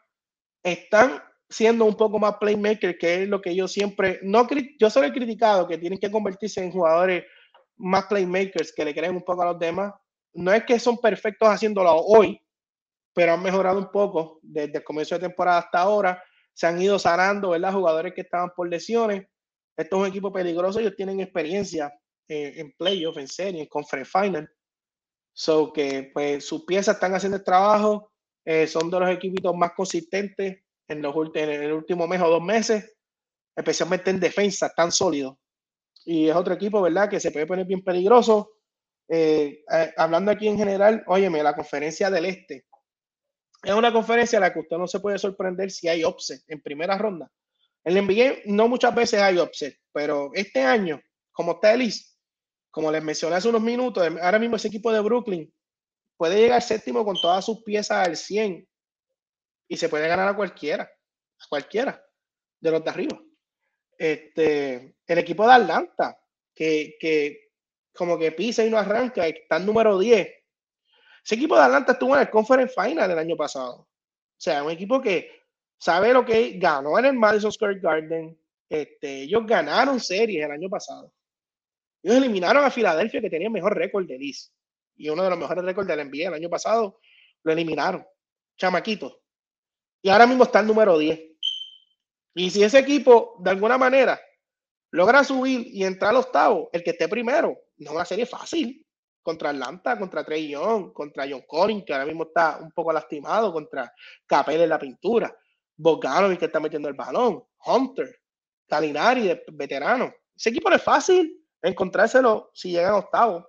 están siendo un poco más playmaker, que es lo que yo siempre, no yo solo he criticado que tienen que convertirse en jugadores más playmakers, que le creen un poco a los demás. No es que son perfectos haciéndolo hoy, pero han mejorado un poco desde el comienzo de temporada hasta ahora. Se han ido sanando, ¿verdad? Jugadores que estaban por lesiones. Esto es un equipo peligroso, ellos tienen experiencia eh, en playoff, en serie, en conference final. So que pues sus piezas están haciendo el trabajo, eh, son de los equipitos más consistentes en, los, en el último mes o dos meses, especialmente en defensa, tan sólidos. Y es otro equipo, ¿verdad? Que se puede poner bien peligroso. Eh, hablando aquí en general, óyeme, la conferencia del Este, es una conferencia en la que usted no se puede sorprender si hay upset en primera ronda. En el NBA no muchas veces hay upset, pero este año, como está Elise, como les mencioné hace unos minutos, ahora mismo ese equipo de Brooklyn puede llegar séptimo con todas sus piezas al 100 y se puede ganar a cualquiera, a cualquiera de los de arriba. Este, el equipo de Atlanta, que, que como que pisa y no arranca, está en número 10 ese equipo de Atlanta estuvo en el Conference Final el año pasado. O sea, un equipo que sabe lo que ganó en el Madison Square Garden. Este, ellos ganaron series el año pasado. Ellos eliminaron a Filadelfia, que tenía el mejor récord de Liz. Y uno de los mejores récords de la NBA el año pasado. Lo eliminaron. Chamaquito. Y ahora mismo está el número 10. Y si ese equipo, de alguna manera, logra subir y entrar al octavo, el que esté primero, no es una serie fácil contra Atlanta, contra Trey Young, contra John Collins, que ahora mismo está un poco lastimado, contra Capel en la pintura, Boganovic que está metiendo el balón, Hunter, Calinari, veterano. Ese equipo no es fácil encontrárselo si llegan octavo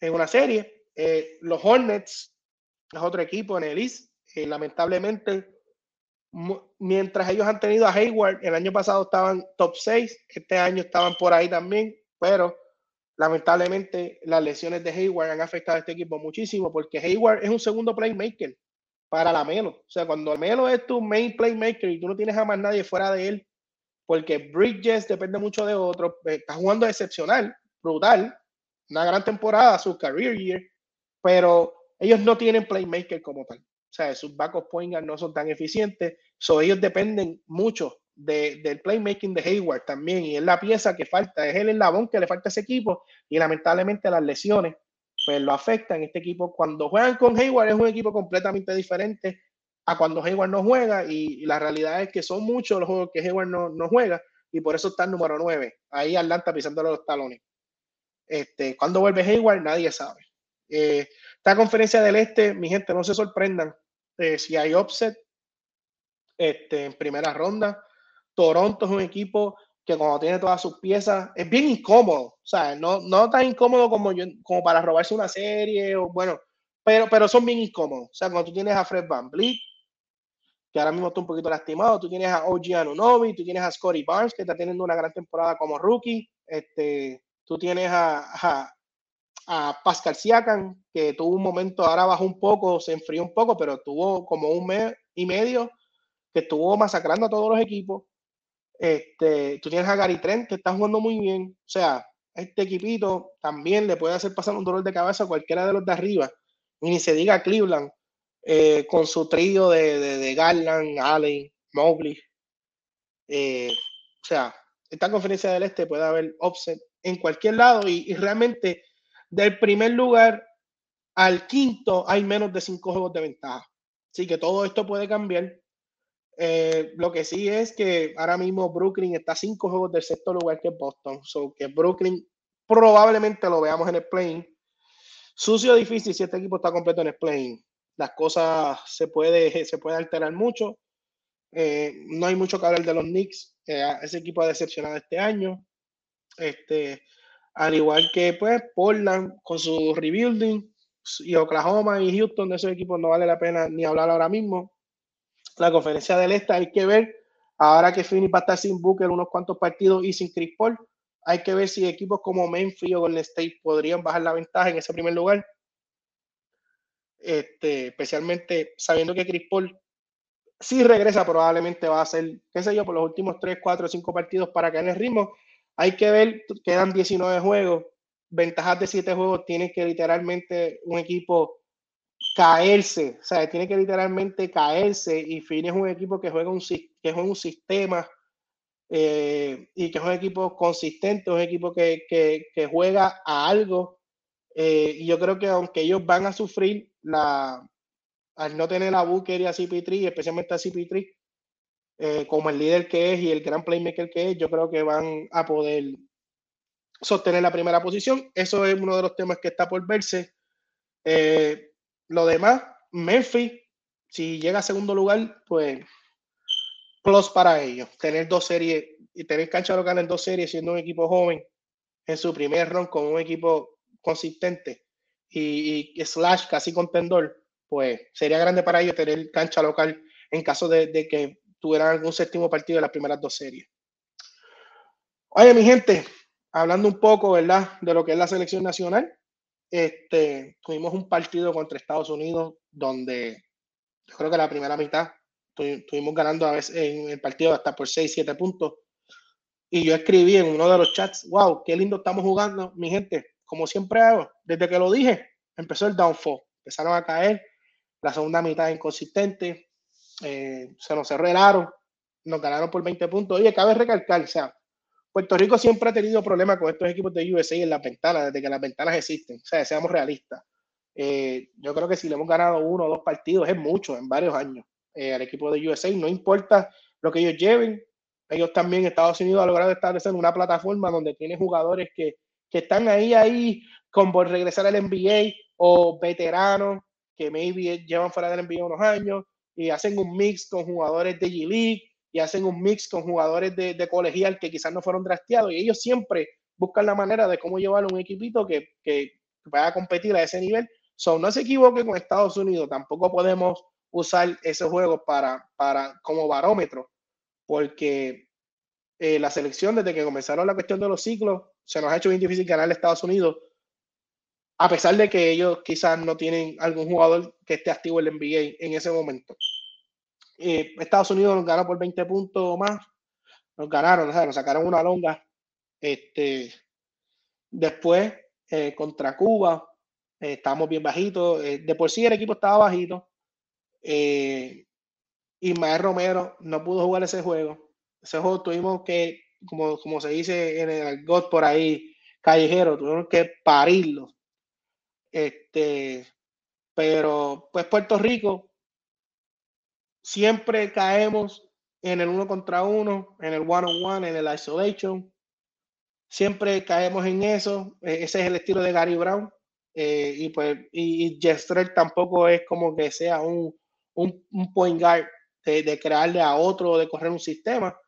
en una serie. Eh, los Hornets es otro equipo en el East. Eh, lamentablemente, mientras ellos han tenido a Hayward, el año pasado estaban top 6, este año estaban por ahí también, pero lamentablemente las lesiones de Hayward han afectado a este equipo muchísimo porque Hayward es un segundo playmaker para la Melo. O sea, cuando Melo es tu main playmaker y tú no tienes a más nadie fuera de él, porque Bridges depende mucho de otro, pues, está jugando excepcional, brutal, una gran temporada, su career year, pero ellos no tienen playmaker como tal. O sea, sus backup point no son tan eficientes, so ellos dependen mucho del playmaking de Hayward también, y es la pieza que falta, es el eslabón que le falta a ese equipo, y lamentablemente las lesiones pues lo afectan. Este equipo, cuando juegan con Hayward, es un equipo completamente diferente a cuando Hayward no juega, y, la realidad es que son muchos los juegos que Hayward no, no juega, y por eso está el número 9, ahí Atlanta pisándole los talones. Este, cuando vuelve Hayward, nadie sabe. Eh, esta conferencia del Este, mi gente, no se sorprendan eh, si hay offset este, en primera ronda. Toronto es un equipo que cuando tiene todas sus piezas es bien incómodo, o sea, no, no tan incómodo como, yo, como para robarse una serie, o bueno, pero, pero son bien incómodos. O sea, cuando tú tienes a Fred Van Vliet, que ahora mismo está un poquito lastimado, tú tienes a OG Anunobi, tú tienes a Scotty Barnes, que está teniendo una gran temporada como rookie, este, tú tienes a, a, Pascal Siakam, que tuvo un momento, ahora bajó un poco, se enfrió un poco, pero tuvo como un mes y medio que estuvo masacrando a todos los equipos. Este, tú tienes a Gary Trent, que está jugando muy bien. O sea, este equipito también le puede hacer pasar un dolor de cabeza a cualquiera de los de arriba. Y ni se diga Cleveland, eh, con su trío de, Garland, Allen, Mobley. Eh, o sea, esta conferencia del Este puede haber offset en cualquier lado y, realmente del primer lugar al quinto hay menos de cinco juegos de ventaja. Así que todo esto puede cambiar. Eh, lo que sí es que ahora mismo Brooklyn está a cinco juegos del sexto lugar que Boston. So que Brooklyn probablemente lo veamos en el plane. Sucio difícil si este equipo está completo en el plane. Las cosas se puede, se puede alterar mucho. Eh, no hay mucho que hablar de los Knicks. Eh, ese equipo ha decepcionado este año. Este, al igual que pues Portland con su rebuilding y Oklahoma y Houston, de esos equipos no vale la pena ni hablar ahora mismo. La conferencia del Este hay que ver, ahora que Phoenix va a estar sin Booker unos cuantos partidos y sin Chris Paul, hay que ver si equipos como Memphis o Golden State podrían bajar la ventaja en ese primer lugar. Este, especialmente sabiendo que Chris Paul si regresa probablemente va a ser, qué sé yo, por los últimos 3, 4, 5 partidos para caer en el ritmo. Hay que ver, quedan 19 juegos, ventajas de 7 juegos, tiene que literalmente un equipo caerse, o sea, tiene que literalmente caerse y Fin es un equipo que juega un, que juega un sistema eh, y que es un equipo consistente, un equipo que, que, que juega a algo. Eh, y yo creo que aunque ellos van a sufrir la, al no tener a Booker y a CP3, especialmente a CP3, eh, como el líder que es y el gran playmaker que es, yo creo que van a poder sostener la primera posición. Eso es uno de los temas que está por verse. Eh, lo demás, Memphis, si llega a segundo lugar, pues plus para ellos. Tener dos series y tener cancha local en dos series siendo un equipo joven en su primer round con un equipo consistente y, slash casi contendor, pues sería grande para ellos tener cancha local en caso de, que tuvieran algún séptimo partido de las primeras dos series. Oye, mi gente, hablando un poco, ¿verdad?, de lo que es la selección nacional, este, tuvimos un partido contra Estados Unidos donde yo creo que la primera mitad estuvimos ganando a veces en el partido hasta por 6, 7 puntos. Y yo escribí en uno de los chats, wow, qué lindo estamos jugando, mi gente. Como siempre hago, desde que lo dije, empezó el downfall. Empezaron a caer la segunda mitad inconsistente, eh, se nos cerraron, nos ganaron por 20 puntos. Oye, cabe recalcar, o sea, Puerto Rico siempre ha tenido problemas con estos equipos de USA en las ventanas, desde que las ventanas existen. O sea, seamos realistas. Eh, yo creo que si le hemos ganado uno o dos partidos es mucho en varios años eh, al equipo de USA. No importa lo que ellos lleven, ellos también, Estados Unidos, ha logrado establecer una plataforma donde tiene jugadores que, que están ahí, ahí, con regresar al NBA o veteranos que maybe llevan fuera del NBA unos años y hacen un mix con jugadores de G-League y hacen un mix con jugadores de, de, colegial que quizás no fueron drafteados y ellos siempre buscan la manera de cómo llevar un equipito que, que vaya a competir a ese nivel. So, no se equivoque con Estados Unidos, tampoco podemos usar ese juego para, para, como barómetro, porque eh, la selección, desde que comenzaron la cuestión de los ciclos, se nos ha hecho bien difícil ganar a Estados Unidos, a pesar de que ellos quizás no tienen algún jugador que esté activo en el NBA en ese momento. Eh, Estados Unidos nos ganó por 20 puntos o más, nos ganaron, nos sacaron una longa. Este, después, eh, contra Cuba, eh, estábamos bien bajitos. de por sí el equipo estaba bajito. y Maer Romero no pudo jugar ese juego. Ese juego tuvimos que, como, como se dice en el GOT por ahí, callejero, tuvimos que parirlo este, pero pues Puerto Rico siempre caemos en el uno contra uno, en el one on one, en el isolation. Siempre caemos en eso. E, ese es el estilo de Gary Brown. Eh, y pues, y, tampoco es como que sea un, un, point guard de, de, crearle a otro de correr un sistema.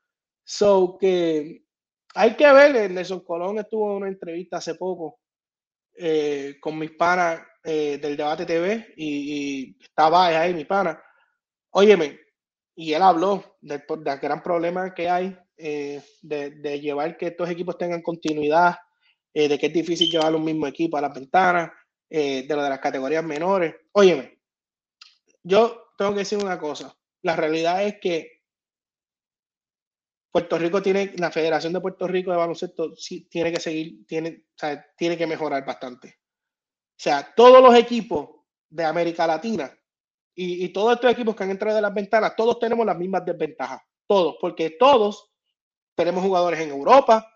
So que hay que ver, Nelson Colón estuvo en una entrevista hace poco eh, con mis panas eh, del debate TV y, estaba ahí mi pana. Óyeme, y él habló del, gran problema que hay eh, de, llevar que estos equipos tengan continuidad, de que es difícil llevar un mismo equipo a las ventanas, de lo de las categorías menores. Óyeme, yo tengo que decir una cosa. La realidad es que Puerto Rico tiene, la Federación de Puerto Rico de Baloncesto sí, tiene que seguir, tiene, o sea, tiene que mejorar bastante. O sea, todos los equipos de América Latina y, todos estos equipos que han entrado de las ventanas, todos tenemos las mismas desventajas. Todos, porque todos tenemos jugadores en Europa,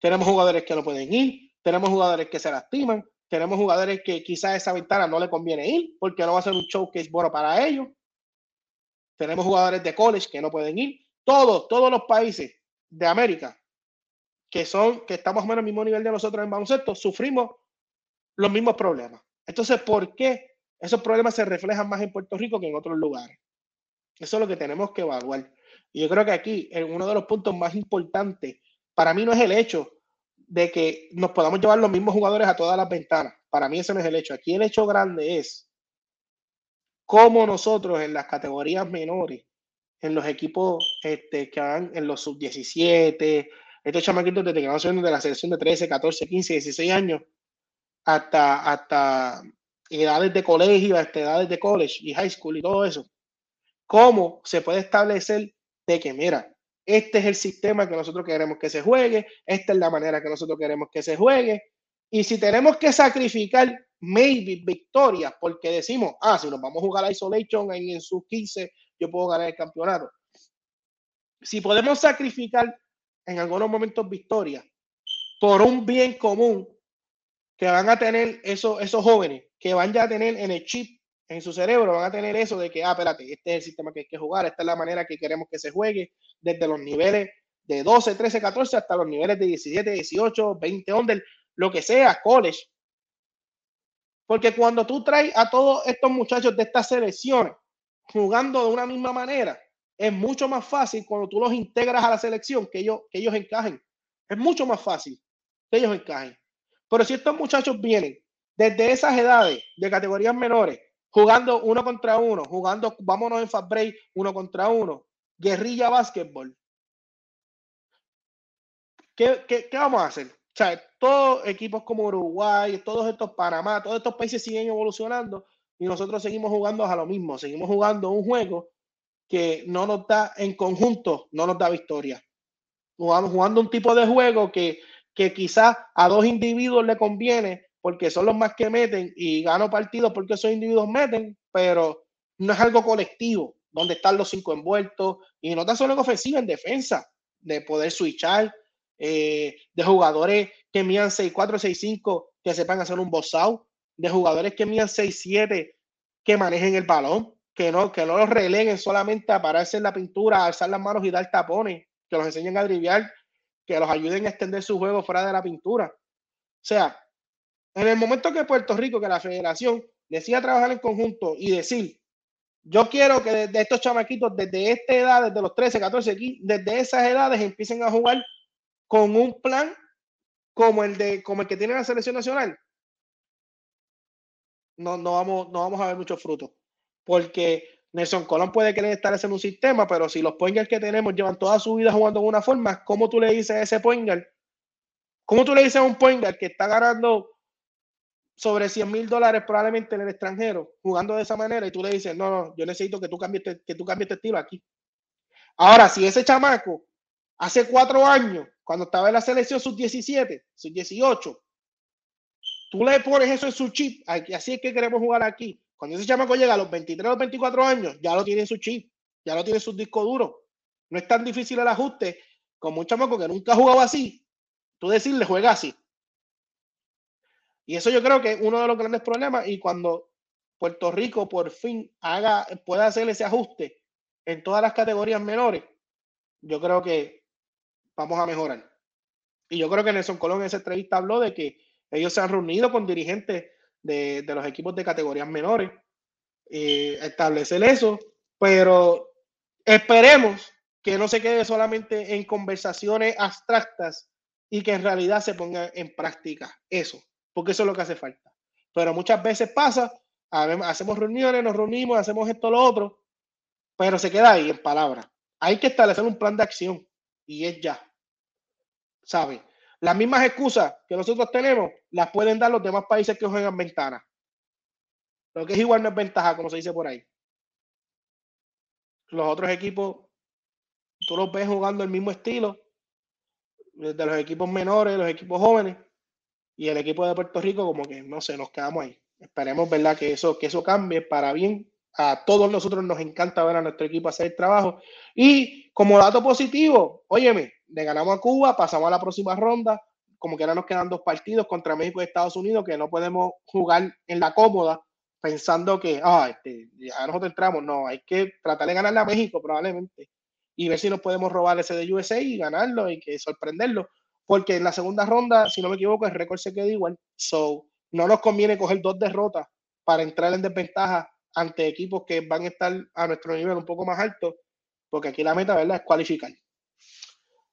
tenemos jugadores que no pueden ir, tenemos jugadores que se lastiman, tenemos jugadores que quizás esa ventana no le conviene ir porque no va a ser un showcase bueno para ellos. Tenemos jugadores de college que no pueden ir todos, todos los países de América que son, que estamos más o menos al mismo nivel de nosotros en baloncesto, sufrimos los mismos problemas. Entonces, ¿por qué esos problemas se reflejan más en Puerto Rico que en otros lugares? Eso es lo que tenemos que evaluar. Y yo creo que aquí, en uno de los puntos más importantes, para mí no es el hecho de que nos podamos llevar los mismos jugadores a todas las ventanas. Para mí ese no es el hecho. Aquí el hecho grande es cómo nosotros en las categorías menores en los equipos este, que van en los sub-17, estos chamaquitos desde que van subiendo de la selección de 13, 14, 15, 16 años hasta, hasta edades de colegio, hasta edades de college y high school y todo eso. ¿Cómo se puede establecer de que, mira, este es el sistema que nosotros queremos que se juegue, esta es la manera que nosotros queremos que se juegue, y si tenemos que sacrificar maybe victorias porque decimos, ah, si nos vamos a jugar a Isolation en, en sus 15 yo puedo ganar el campeonato. Si podemos sacrificar en algunos momentos victorias por un bien común que van a tener esos, esos jóvenes, que van ya a tener en el chip, en su cerebro, van a tener eso de que, ah, espérate, este es el sistema que hay que jugar, esta es la manera que queremos que se juegue, desde los niveles de 12, 13, 14 hasta los niveles de 17, 18, 20 under, lo que sea, college. Porque cuando tú traes a todos estos muchachos de estas selecciones jugando de una misma manera, es mucho más fácil cuando tú los integras a la selección que ellos, que ellos encajen. Es mucho más fácil que ellos encajen. Pero si estos muchachos vienen desde esas edades de categorías menores, jugando uno contra uno, jugando, vámonos en fast break, uno contra uno, guerrilla básquetbol, ¿qué, qué, qué vamos a hacer? O sea, todos equipos como Uruguay, todos estos Panamá, todos estos países siguen evolucionando y nosotros seguimos jugando a lo mismo, seguimos jugando un juego que no nos da en conjunto, no nos da victoria. Jugamos jugando un tipo de juego que, que quizás a dos individuos le conviene porque son los más que meten y gano partidos porque esos individuos meten, pero no es algo colectivo, donde están los cinco envueltos y no tan solo en ofensiva, en defensa, de poder switchar, eh, de jugadores que mían 6-4, 6-5, que sepan hacer un out, de jugadores que midan 6-7 que manejen el balón, que no, que no los releguen solamente a pararse en la pintura, alzar las manos y dar tapones, que los enseñen a driviar, que los ayuden a extender su juego fuera de la pintura. O sea, en el momento que Puerto Rico, que la federación decida trabajar en conjunto y decir, yo quiero que desde estos chamaquitos, desde esta edad, desde los 13, 14, 15, desde esas edades empiecen a jugar con un plan como el de como el que tiene la selección nacional, no, no, vamos, no vamos a ver muchos frutos. Porque Nelson Colón puede querer estar en un sistema, pero si los pointers que tenemos llevan toda su vida jugando de una forma, ¿cómo tú le dices a ese pointer? ¿Cómo tú le dices a un pointer que está ganando sobre 100 mil dólares probablemente en el extranjero, jugando de esa manera, y tú le dices, no, no, yo necesito que tú cambies, que tú cambies estilo aquí? Ahora, si ese chamaco hace cuatro años, cuando estaba en la selección sub-17, sub-18, tú le pones eso en su chip, así es que queremos jugar aquí, cuando ese chamaco llega a los 23 o 24 años, ya lo tiene en su chip, ya lo tiene en su disco duro. No es tan difícil el ajuste como un chamaco que nunca ha jugado así. Tú decirle, juega así. Y eso yo creo que es uno de los grandes problemas. Y cuando Puerto Rico por fin haga, pueda hacer ese ajuste en todas las categorías menores, yo creo que vamos a mejorar. Y yo creo que Nelson Colón en esa entrevista habló de que ellos se han reunido con dirigentes de, los equipos de categorías menores, eh, establecer eso, pero esperemos que no se quede solamente en conversaciones abstractas y que en realidad se ponga en práctica eso, porque eso es lo que hace falta. Pero muchas veces pasa, hacemos reuniones, nos reunimos, hacemos esto, lo otro, pero se queda ahí en palabras. Hay que establecer un plan de acción y es ya. ¿Sabe? Las mismas excusas que nosotros tenemos las pueden dar los demás países que juegan ventana. Lo que es igual no es ventaja, como se dice por ahí. Los otros equipos, tú los ves jugando el mismo estilo, de los equipos menores, los equipos jóvenes, y el equipo de Puerto Rico, como que no sé, nos quedamos ahí. Esperemos, ¿verdad?, que eso, que eso cambie para bien. A todos nosotros nos encanta ver a nuestro equipo hacer el trabajo. Y como dato positivo, óyeme, le ganamos a Cuba, pasamos a la próxima ronda, como que ahora nos quedan dos partidos contra México y Estados Unidos que no podemos jugar en la cómoda pensando que, ah, este, ya nosotros entramos, no, hay que tratar de ganarle a México probablemente y ver si nos podemos robar ese de USA y ganarlo y que sorprenderlo, porque en la segunda ronda, si no me equivoco, el récord se queda igual, so no nos conviene coger dos derrotas para entrar en desventaja ante equipos que van a estar a nuestro nivel un poco más alto, porque aquí la meta, ¿verdad?, es cualificar.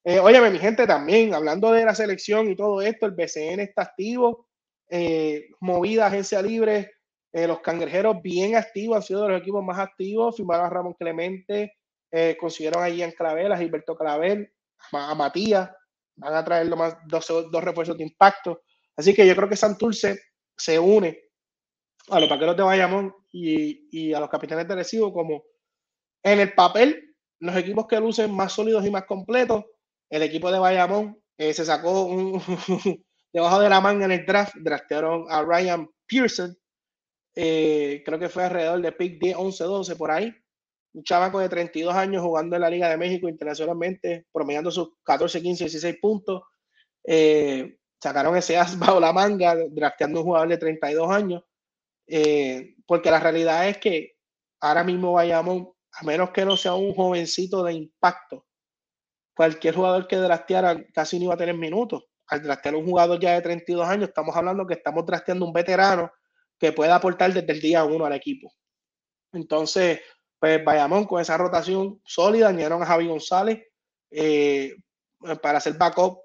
Eh, óyeme, mi gente, también, hablando de la selección y todo esto, el BCN está activo, eh, movida agencia libre, eh, los cangrejeros bien activos, han sido de los equipos más activos, firmaron a Ramón Clemente, eh, consiguieron a Ian Clavel, a Gilberto Clavel, a, Matías, van a traer más, dos, dos, refuerzos de impacto. Así que yo creo que Santurce se une a los paqueros de Bayamón y, y a los capitanes de Recibo como en el papel los equipos que lucen más sólidos y más completos el equipo de Bayamón eh, se sacó debajo de la manga en el draft, draftearon a Ryan Pearson, eh, creo que fue alrededor de pick 10, 11, 12 por ahí, un chavaco de 32 años jugando en la Liga de México internacionalmente, promediando sus 14, 15, 16 puntos. Eh, sacaron ese as bajo la manga, drafteando un jugador de 32 años, porque la realidad es que ahora mismo Bayamón, a menos que no sea un jovencito de impacto, cualquier jugador que drafteara casi no iba a tener minutos. Al draftear un jugador ya de 32 años, estamos hablando que estamos drafteando un veterano que pueda aportar desde el día uno al equipo. Entonces, pues Bayamón con esa rotación sólida, añadieron a Javi González eh, para hacer backup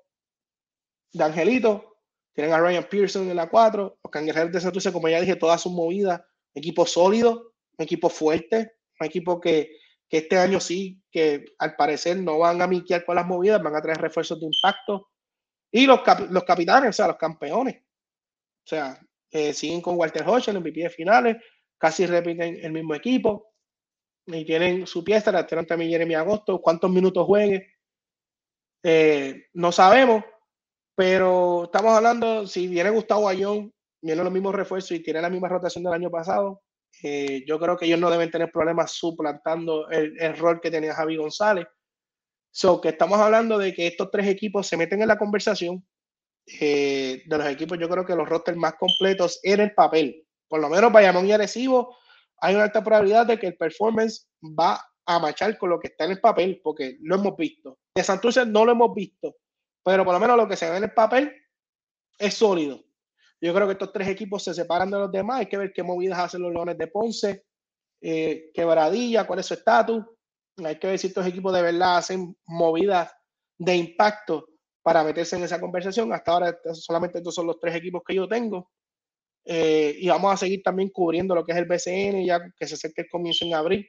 de Angelito. Tienen a Ryan Pearson en la 4. Los cangrejeros de Santurce, como ya dije, todas sus movidas. Equipo sólido, equipo fuerte, un equipo que que este año sí, que al parecer no van a miquear con las movidas, van a traer refuerzos de impacto. Y los, los capitanes, o sea, los campeones. O sea, eh, siguen con Walter Hodge en MVP de finales, casi repiten el mismo equipo. Y tienen su pieza, la tienen también Jeremy Agosto, cuántos minutos juegue. Eh, no sabemos, pero estamos hablando, si viene Gustavo Ayón, viene los mismos refuerzos y tiene la misma rotación del año pasado, eh, yo creo que ellos no deben tener problemas suplantando el, rol que tenía Javi González. So, que estamos hablando de que estos tres equipos se meten en la conversación eh, de los equipos, yo creo que los rosters más completos en el papel. Por lo menos Bayamón y Arecibo, hay una alta probabilidad de que el performance va a machar con lo que está en el papel, porque lo hemos visto. De Santurce no lo hemos visto, pero por lo menos lo que se ve en el papel es sólido. Yo creo que estos tres equipos se separan de los demás. Hay que ver qué movidas hacen los Leones de Ponce, eh, quebradilla, cuál es su estatus. Hay que ver si estos equipos de verdad hacen movidas de impacto para meterse en esa conversación. Hasta ahora solamente estos son los tres equipos que yo tengo. Eh, y vamos a seguir también cubriendo lo que es el BCN, ya que se acerca el comienzo en abril.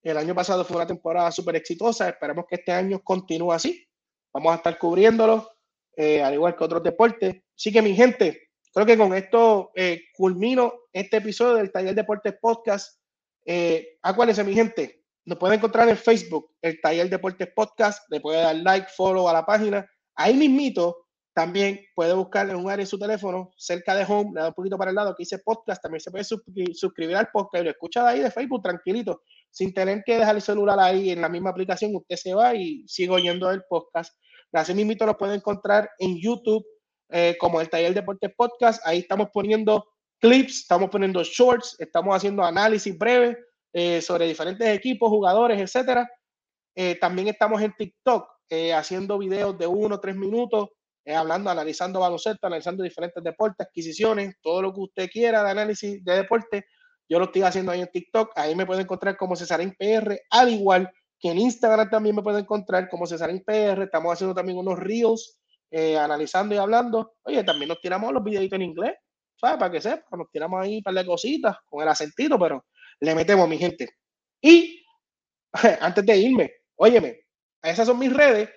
El año pasado fue una temporada súper exitosa. Esperemos que este año continúe así. Vamos a estar cubriéndolo, eh, al igual que otros deportes. Así que, mi gente, creo que con esto eh, culmino este episodio del Taller Deportes Podcast. Eh, acuérdense, mi gente, nos pueden encontrar en Facebook, el Taller Deportes Podcast. Le puede dar like, follow a la página. Ahí mismito también puede buscar en un área en su teléfono, cerca de home, le da un poquito para el lado que dice podcast. También se puede suscribir al podcast y lo escucha ahí de Facebook tranquilito sin tener que dejar el celular ahí en la misma aplicación, usted se va y sigue oyendo el podcast. Así mismo lo puede encontrar en YouTube eh, como el Taller Deportes Podcast. Ahí estamos poniendo clips, estamos poniendo shorts, estamos haciendo análisis breves eh, sobre diferentes equipos, jugadores, etcétera. Eh, también estamos en TikTok haciendo videos de uno tres minutos, hablando, analizando baloncesto, analizando diferentes deportes, adquisiciones, todo lo que usted quiera de análisis de deporte yo lo estoy haciendo ahí en TikTok. Ahí me pueden encontrar como Cesarín PR, al igual que en Instagram también me pueden encontrar como Cesarín PR. Estamos haciendo también unos reels, eh, analizando y hablando. Oye, también nos tiramos los videitos en inglés, ¿sabes? Para que sepan, nos tiramos ahí un par de cositas con el acentito, pero le metemos, mi gente. Y antes de irme, óyeme, esas son mis redes.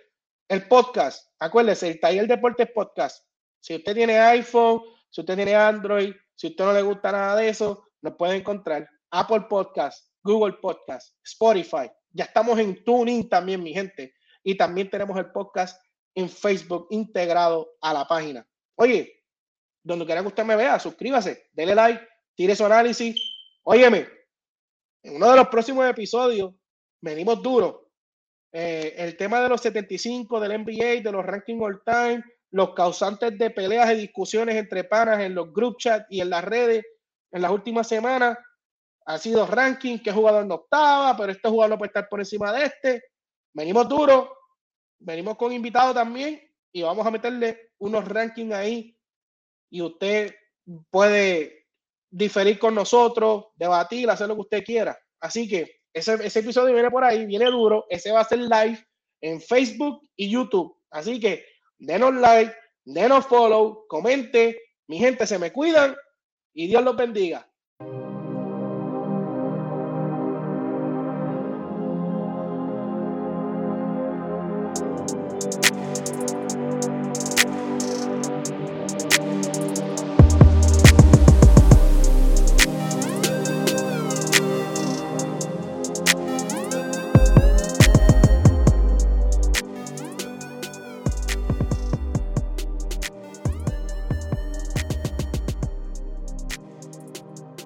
El podcast, acuérdese, el Taller Deportes Podcast. Si usted tiene iPhone, si usted tiene Android, si usted no le gusta nada de eso, nos pueden encontrar Apple Podcast, Google Podcast, Spotify. Ya estamos en TuneIn también, mi gente. Y también tenemos el podcast en Facebook integrado a la página. Oye, donde quiera que usted me vea, suscríbase, dele like, tire su análisis. Óyeme, en uno de los próximos episodios venimos duro. Eh, el tema de los 75 del NBA, de los ranking all time, los causantes de peleas y discusiones entre panas en los group chat y en las redes en las últimas semanas ha sido ranking, que jugador no estaba, pero este jugador no puede estar por encima de este. Venimos duro, venimos con invitado también y vamos a meterle unos rankings ahí y usted puede diferir con nosotros, debatir, hacer lo que usted quiera. Así que ese, ese episodio viene por ahí, viene duro, ese va a ser live en Facebook y YouTube. Así que denos like, denos follow, comente. Mi gente, se me cuidan y Dios los bendiga.